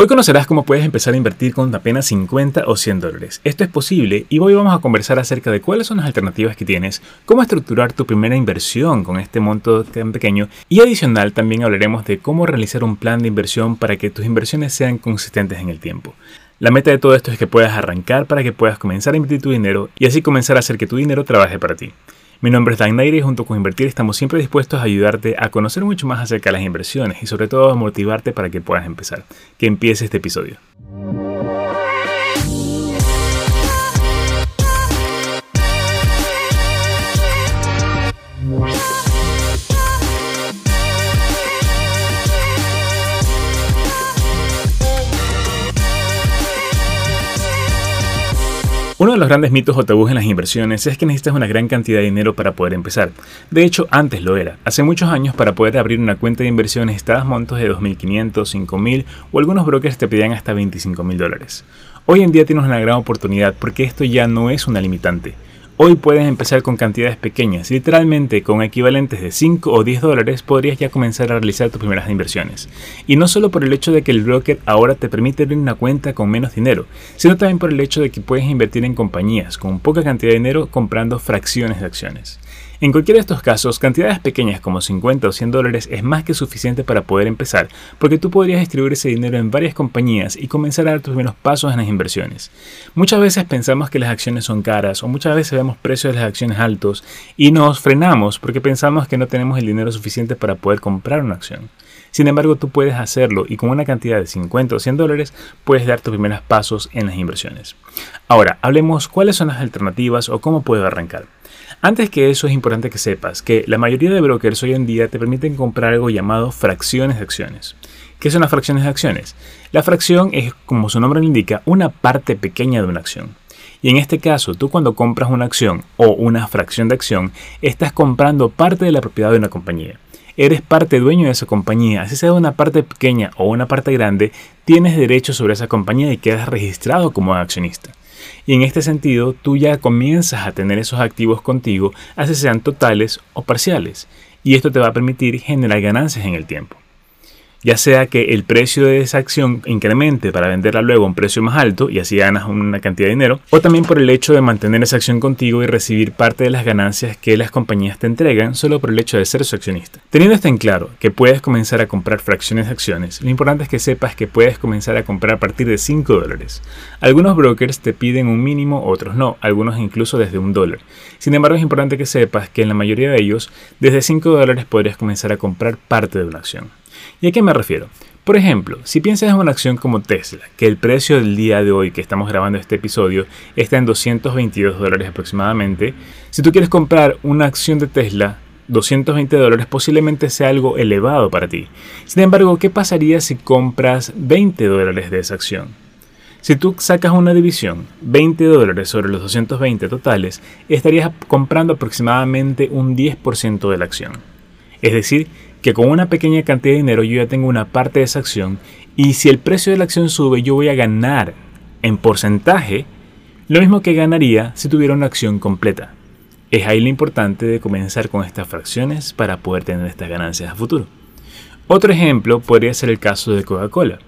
Hoy conocerás cómo puedes empezar a invertir con apenas 50 o 100 dólares. Esto es posible y hoy vamos a conversar acerca de cuáles son las alternativas que tienes, cómo estructurar tu primera inversión con este monto tan pequeño y adicional también hablaremos de cómo realizar un plan de inversión para que tus inversiones sean consistentes en el tiempo. La meta de todo esto es que puedas arrancar para que puedas comenzar a invertir tu dinero y así comenzar a hacer que tu dinero trabaje para ti. Mi nombre es Dan Nair y junto con Invertir estamos siempre dispuestos a ayudarte a conocer mucho más acerca de las inversiones y sobre todo a motivarte para que puedas empezar. Que empiece este episodio. De los grandes mitos o tabús en las inversiones es que necesitas una gran cantidad de dinero para poder empezar. De hecho, antes lo era. Hace muchos años para poder abrir una cuenta de inversiones necesitabas montos de 2.500, 5.000 o algunos brokers te pedían hasta 25.000 dólares. Hoy en día tienes una gran oportunidad porque esto ya no es una limitante. Hoy puedes empezar con cantidades pequeñas, literalmente con equivalentes de 5 o 10 dólares podrías ya comenzar a realizar tus primeras inversiones. Y no solo por el hecho de que el broker ahora te permite abrir una cuenta con menos dinero, sino también por el hecho de que puedes invertir en compañías con poca cantidad de dinero comprando fracciones de acciones. En cualquiera de estos casos, cantidades pequeñas como 50 o 100 dólares es más que suficiente para poder empezar, porque tú podrías distribuir ese dinero en varias compañías y comenzar a dar tus primeros pasos en las inversiones. Muchas veces pensamos que las acciones son caras o muchas veces vemos precios de las acciones altos y nos frenamos porque pensamos que no tenemos el dinero suficiente para poder comprar una acción. Sin embargo, tú puedes hacerlo y con una cantidad de 50 o 100 dólares puedes dar tus primeros pasos en las inversiones. Ahora, hablemos cuáles son las alternativas o cómo puedo arrancar. Antes que eso es importante que sepas que la mayoría de brokers hoy en día te permiten comprar algo llamado fracciones de acciones. ¿Qué son las fracciones de acciones? La fracción es, como su nombre lo indica, una parte pequeña de una acción. Y en este caso, tú cuando compras una acción o una fracción de acción, estás comprando parte de la propiedad de una compañía. Eres parte dueño de esa compañía, así sea una parte pequeña o una parte grande, tienes derecho sobre esa compañía y quedas registrado como accionista. Y en este sentido, tú ya comienzas a tener esos activos contigo, así sean totales o parciales. Y esto te va a permitir generar ganancias en el tiempo ya sea que el precio de esa acción incremente para venderla luego a un precio más alto y así ganas una cantidad de dinero, o también por el hecho de mantener esa acción contigo y recibir parte de las ganancias que las compañías te entregan solo por el hecho de ser su accionista. Teniendo esto en claro, que puedes comenzar a comprar fracciones de acciones, lo importante es que sepas que puedes comenzar a comprar a partir de 5 dólares. Algunos brokers te piden un mínimo, otros no, algunos incluso desde un dólar. Sin embargo, es importante que sepas que en la mayoría de ellos, desde 5 dólares podrías comenzar a comprar parte de una acción. ¿Y a qué me refiero? Por ejemplo, si piensas en una acción como Tesla, que el precio del día de hoy que estamos grabando este episodio está en 222 dólares aproximadamente, si tú quieres comprar una acción de Tesla, 220 dólares posiblemente sea algo elevado para ti. Sin embargo, ¿qué pasaría si compras 20 dólares de esa acción? Si tú sacas una división, 20 dólares sobre los 220 totales, estarías comprando aproximadamente un 10% de la acción. Es decir, que con una pequeña cantidad de dinero yo ya tengo una parte de esa acción y si el precio de la acción sube yo voy a ganar en porcentaje lo mismo que ganaría si tuviera una acción completa. Es ahí lo importante de comenzar con estas fracciones para poder tener estas ganancias a futuro. Otro ejemplo podría ser el caso de Coca-Cola.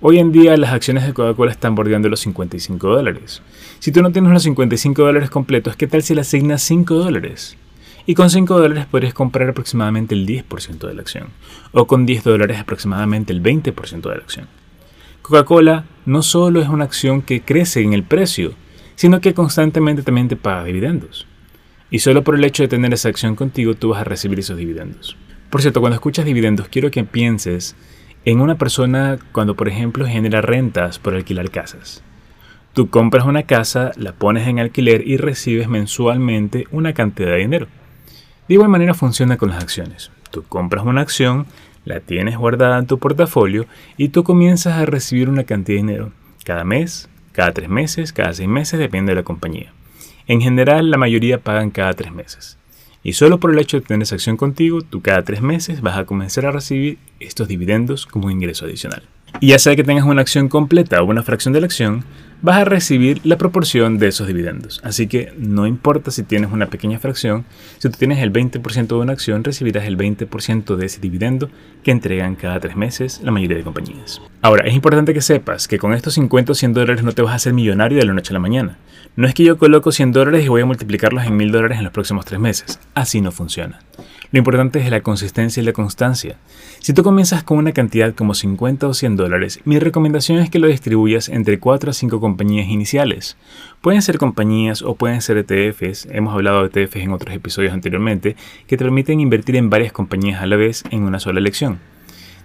Hoy en día las acciones de Coca-Cola están bordeando los 55 dólares. Si tú no tienes los 55 dólares completos, ¿qué tal si le asignas 5 dólares? Y con 5 dólares podrías comprar aproximadamente el 10% de la acción. O con 10 dólares aproximadamente el 20% de la acción. Coca-Cola no solo es una acción que crece en el precio, sino que constantemente también te paga dividendos. Y solo por el hecho de tener esa acción contigo tú vas a recibir esos dividendos. Por cierto, cuando escuchas dividendos quiero que pienses en una persona cuando por ejemplo genera rentas por alquilar casas. Tú compras una casa, la pones en alquiler y recibes mensualmente una cantidad de dinero. De igual manera funciona con las acciones. Tú compras una acción, la tienes guardada en tu portafolio y tú comienzas a recibir una cantidad de dinero cada mes, cada tres meses, cada seis meses, depende de la compañía. En general, la mayoría pagan cada tres meses. Y solo por el hecho de tener esa acción contigo, tú cada tres meses vas a comenzar a recibir estos dividendos como ingreso adicional. Y ya sea que tengas una acción completa o una fracción de la acción, vas a recibir la proporción de esos dividendos. Así que no importa si tienes una pequeña fracción, si tú tienes el 20% de una acción, recibirás el 20% de ese dividendo que entregan cada tres meses la mayoría de compañías. Ahora, es importante que sepas que con estos 50 o 100 dólares no te vas a hacer millonario de la noche a la mañana. No es que yo coloco 100 dólares y voy a multiplicarlos en 1000 dólares en los próximos tres meses. Así no funciona. Lo importante es la consistencia y la constancia. Si tú comienzas con una cantidad como 50 o 100 dólares, mi recomendación es que lo distribuyas entre 4 a 5 compañías iniciales. Pueden ser compañías o pueden ser ETFs, hemos hablado de ETFs en otros episodios anteriormente, que te permiten invertir en varias compañías a la vez en una sola elección.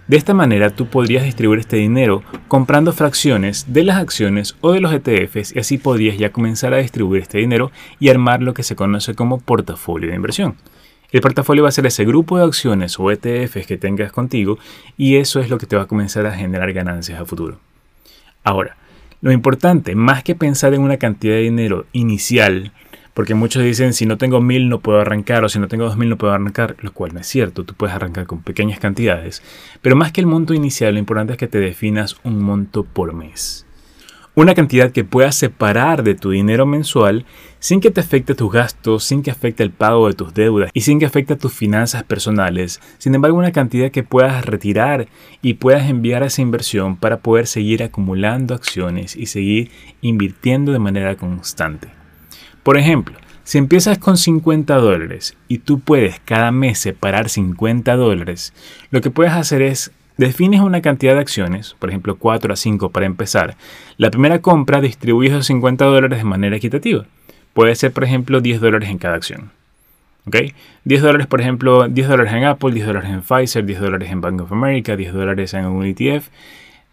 De esta manera tú podrías distribuir este dinero comprando fracciones de las acciones o de los ETFs y así podrías ya comenzar a distribuir este dinero y armar lo que se conoce como portafolio de inversión. El portafolio va a ser ese grupo de acciones o ETFs que tengas contigo y eso es lo que te va a comenzar a generar ganancias a futuro. Ahora, lo importante, más que pensar en una cantidad de dinero inicial, porque muchos dicen si no tengo mil no puedo arrancar o si no tengo dos mil no puedo arrancar, lo cual no es cierto, tú puedes arrancar con pequeñas cantidades, pero más que el monto inicial, lo importante es que te definas un monto por mes una cantidad que puedas separar de tu dinero mensual sin que te afecte tus gastos, sin que afecte el pago de tus deudas y sin que afecte tus finanzas personales. Sin embargo, una cantidad que puedas retirar y puedas enviar a esa inversión para poder seguir acumulando acciones y seguir invirtiendo de manera constante. Por ejemplo, si empiezas con 50 dólares y tú puedes cada mes separar 50 dólares, lo que puedes hacer es Defines una cantidad de acciones, por ejemplo 4 a 5 para empezar. La primera compra distribuye esos 50 dólares de manera equitativa. Puede ser, por ejemplo, 10 dólares en cada acción. ¿Ok? 10 dólares, por ejemplo, 10 dólares en Apple, 10 dólares en Pfizer, 10 dólares en Bank of America, 10 dólares en un ETF.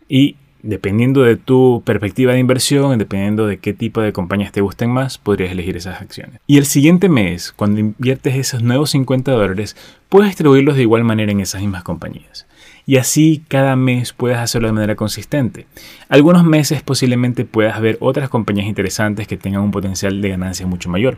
Y dependiendo de tu perspectiva de inversión, dependiendo de qué tipo de compañías te gusten más, podrías elegir esas acciones. Y el siguiente mes, cuando inviertes esos nuevos 50 dólares, puedes distribuirlos de igual manera en esas mismas compañías y así cada mes puedas hacerlo de manera consistente. Algunos meses posiblemente puedas ver otras compañías interesantes que tengan un potencial de ganancia mucho mayor.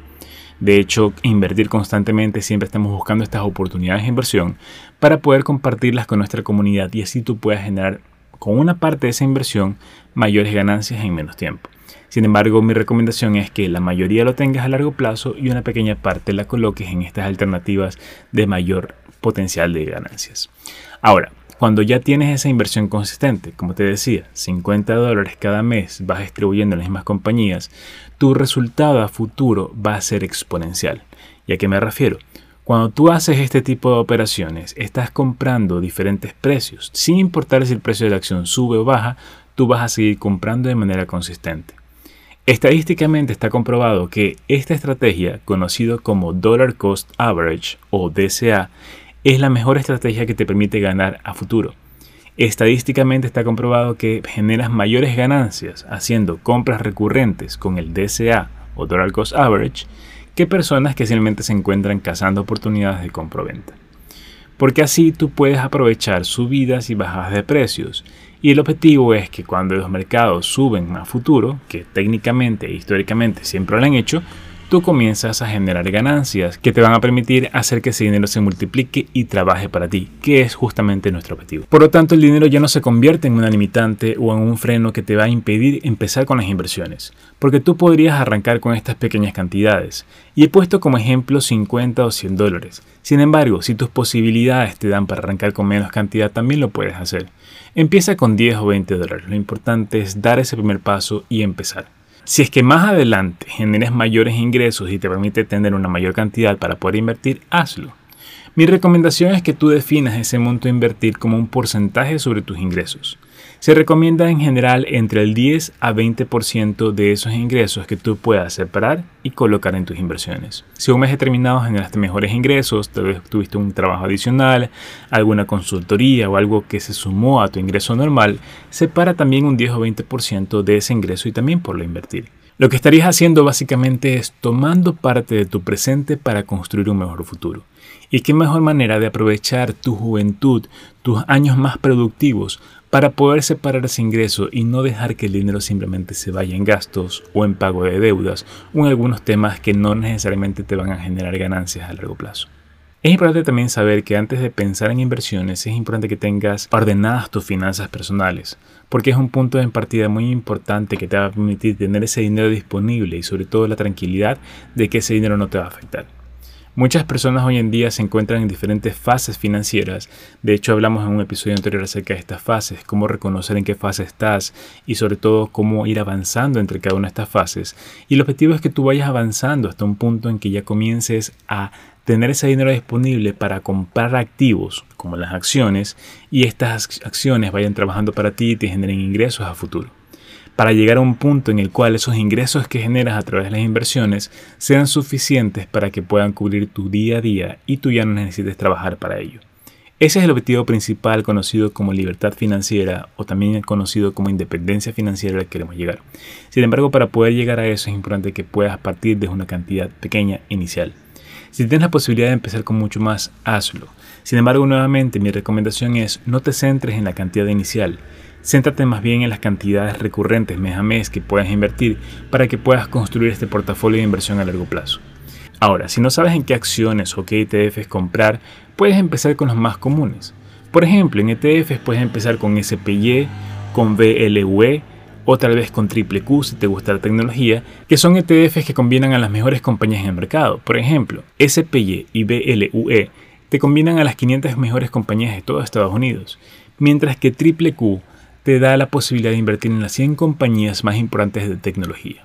De hecho, invertir constantemente siempre estamos buscando estas oportunidades de inversión para poder compartirlas con nuestra comunidad y así tú puedas generar con una parte de esa inversión mayores ganancias en menos tiempo. Sin embargo, mi recomendación es que la mayoría lo tengas a largo plazo y una pequeña parte la coloques en estas alternativas de mayor potencial de ganancias. Ahora, cuando ya tienes esa inversión consistente, como te decía, 50 dólares cada mes vas distribuyendo en las mismas compañías, tu resultado a futuro va a ser exponencial. ¿Y a qué me refiero? Cuando tú haces este tipo de operaciones, estás comprando diferentes precios. Sin importar si el precio de la acción sube o baja, tú vas a seguir comprando de manera consistente. Estadísticamente está comprobado que esta estrategia, conocido como Dollar Cost Average o DCA, es la mejor estrategia que te permite ganar a futuro. Estadísticamente está comprobado que generas mayores ganancias haciendo compras recurrentes con el DCA o Dollar Cost Average que personas que simplemente se encuentran cazando oportunidades de compra-venta. Porque así tú puedes aprovechar subidas y bajadas de precios. Y el objetivo es que cuando los mercados suben a futuro, que técnicamente e históricamente siempre lo han hecho, tú comienzas a generar ganancias que te van a permitir hacer que ese dinero se multiplique y trabaje para ti, que es justamente nuestro objetivo. Por lo tanto, el dinero ya no se convierte en una limitante o en un freno que te va a impedir empezar con las inversiones, porque tú podrías arrancar con estas pequeñas cantidades. Y he puesto como ejemplo 50 o 100 dólares. Sin embargo, si tus posibilidades te dan para arrancar con menos cantidad, también lo puedes hacer. Empieza con 10 o 20 dólares. Lo importante es dar ese primer paso y empezar. Si es que más adelante generes mayores ingresos y te permite tener una mayor cantidad para poder invertir, hazlo. Mi recomendación es que tú definas ese monto a invertir como un porcentaje sobre tus ingresos. Se recomienda en general entre el 10 a 20% de esos ingresos que tú puedas separar y colocar en tus inversiones. Si un mes determinado generaste mejores ingresos, tal vez tuviste un trabajo adicional, alguna consultoría o algo que se sumó a tu ingreso normal, separa también un 10 o 20% de ese ingreso y también por lo invertir. Lo que estarías haciendo básicamente es tomando parte de tu presente para construir un mejor futuro. ¿Y qué mejor manera de aprovechar tu juventud, tus años más productivos, para poder separar ese ingreso y no dejar que el dinero simplemente se vaya en gastos o en pago de deudas o en algunos temas que no necesariamente te van a generar ganancias a largo plazo. Es importante también saber que antes de pensar en inversiones es importante que tengas ordenadas tus finanzas personales, porque es un punto de partida muy importante que te va a permitir tener ese dinero disponible y sobre todo la tranquilidad de que ese dinero no te va a afectar. Muchas personas hoy en día se encuentran en diferentes fases financieras. De hecho, hablamos en un episodio anterior acerca de estas fases, cómo reconocer en qué fase estás y sobre todo cómo ir avanzando entre cada una de estas fases. Y el objetivo es que tú vayas avanzando hasta un punto en que ya comiences a tener ese dinero disponible para comprar activos como las acciones y estas acciones vayan trabajando para ti y te generen ingresos a futuro para llegar a un punto en el cual esos ingresos que generas a través de las inversiones sean suficientes para que puedan cubrir tu día a día y tú ya no necesites trabajar para ello. Ese es el objetivo principal conocido como libertad financiera o también conocido como independencia financiera al que queremos llegar. Sin embargo, para poder llegar a eso es importante que puedas partir de una cantidad pequeña inicial. Si tienes la posibilidad de empezar con mucho más, hazlo. Sin embargo, nuevamente mi recomendación es no te centres en la cantidad inicial, Céntrate más bien en las cantidades recurrentes mes a mes que puedas invertir para que puedas construir este portafolio de inversión a largo plazo. Ahora, si no sabes en qué acciones o qué ETFs comprar, puedes empezar con los más comunes. Por ejemplo, en ETFs puedes empezar con SPY, con VLUE o tal vez con Triple Q si te gusta la tecnología, que son ETFs que combinan a las mejores compañías en el mercado. Por ejemplo, SPY y VLUE te combinan a las 500 mejores compañías de todo Estados Unidos, mientras que Triple Q te da la posibilidad de invertir en las 100 compañías más importantes de tecnología.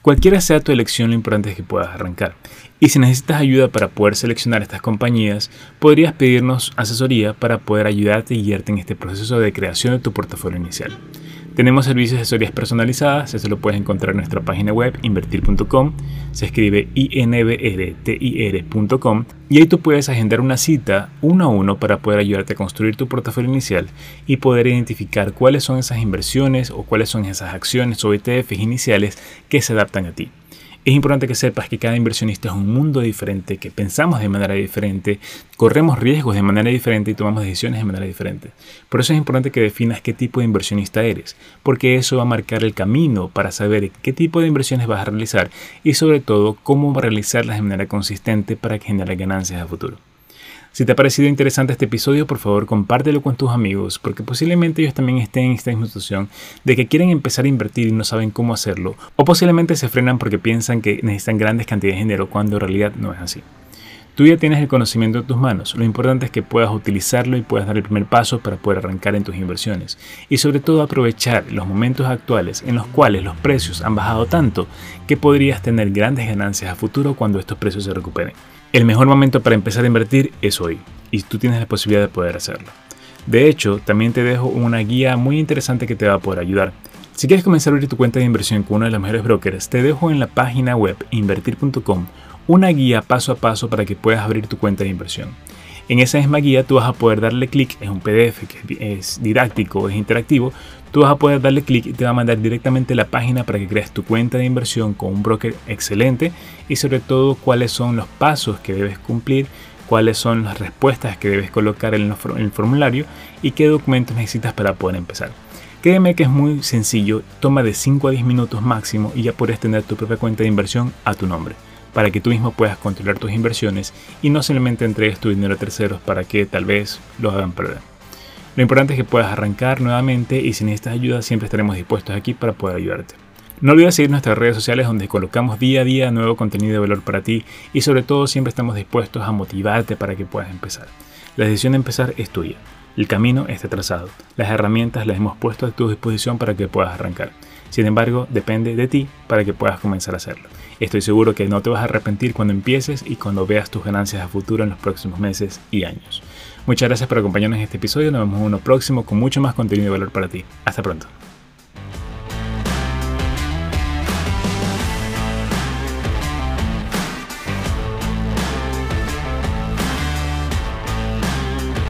Cualquiera sea tu elección, lo importante es que puedas arrancar. Y si necesitas ayuda para poder seleccionar estas compañías, podrías pedirnos asesoría para poder ayudarte y guiarte en este proceso de creación de tu portafolio inicial. Tenemos servicios de asesorías personalizadas, eso lo puedes encontrar en nuestra página web invertir.com, se escribe invertir.com y ahí tú puedes agendar una cita uno a uno para poder ayudarte a construir tu portafolio inicial y poder identificar cuáles son esas inversiones o cuáles son esas acciones o ETFs iniciales que se adaptan a ti. Es importante que sepas que cada inversionista es un mundo diferente, que pensamos de manera diferente, corremos riesgos de manera diferente y tomamos decisiones de manera diferente. Por eso es importante que definas qué tipo de inversionista eres, porque eso va a marcar el camino para saber qué tipo de inversiones vas a realizar y sobre todo cómo realizarlas de manera consistente para generar ganancias a futuro. Si te ha parecido interesante este episodio, por favor compártelo con tus amigos, porque posiblemente ellos también estén en esta misma situación de que quieren empezar a invertir y no saben cómo hacerlo, o posiblemente se frenan porque piensan que necesitan grandes cantidades de dinero cuando en realidad no es así. Tú ya tienes el conocimiento en tus manos, lo importante es que puedas utilizarlo y puedas dar el primer paso para poder arrancar en tus inversiones y sobre todo aprovechar los momentos actuales en los cuales los precios han bajado tanto que podrías tener grandes ganancias a futuro cuando estos precios se recuperen. El mejor momento para empezar a invertir es hoy y tú tienes la posibilidad de poder hacerlo. De hecho, también te dejo una guía muy interesante que te va a poder ayudar. Si quieres comenzar a abrir tu cuenta de inversión con uno de los mejores brokers, te dejo en la página web invertir.com una guía paso a paso para que puedas abrir tu cuenta de inversión. En esa misma guía tú vas a poder darle clic, es un PDF que es didáctico, es interactivo, tú vas a poder darle clic y te va a mandar directamente a la página para que crees tu cuenta de inversión con un broker excelente y sobre todo cuáles son los pasos que debes cumplir, cuáles son las respuestas que debes colocar en el formulario y qué documentos necesitas para poder empezar. Créeme que es muy sencillo, toma de 5 a 10 minutos máximo y ya puedes tener tu propia cuenta de inversión a tu nombre para que tú mismo puedas controlar tus inversiones y no solamente entregues tu dinero a terceros para que tal vez lo hagan perder. Lo importante es que puedas arrancar nuevamente y si necesitas ayuda siempre estaremos dispuestos aquí para poder ayudarte. No olvides seguir nuestras redes sociales donde colocamos día a día nuevo contenido de valor para ti y sobre todo siempre estamos dispuestos a motivarte para que puedas empezar. La decisión de empezar es tuya. El camino está trazado. Las herramientas las hemos puesto a tu disposición para que puedas arrancar. Sin embargo, depende de ti para que puedas comenzar a hacerlo. Estoy seguro que no te vas a arrepentir cuando empieces y cuando veas tus ganancias a futuro en los próximos meses y años. Muchas gracias por acompañarnos en este episodio. Nos vemos en uno próximo con mucho más contenido de valor para ti. Hasta pronto.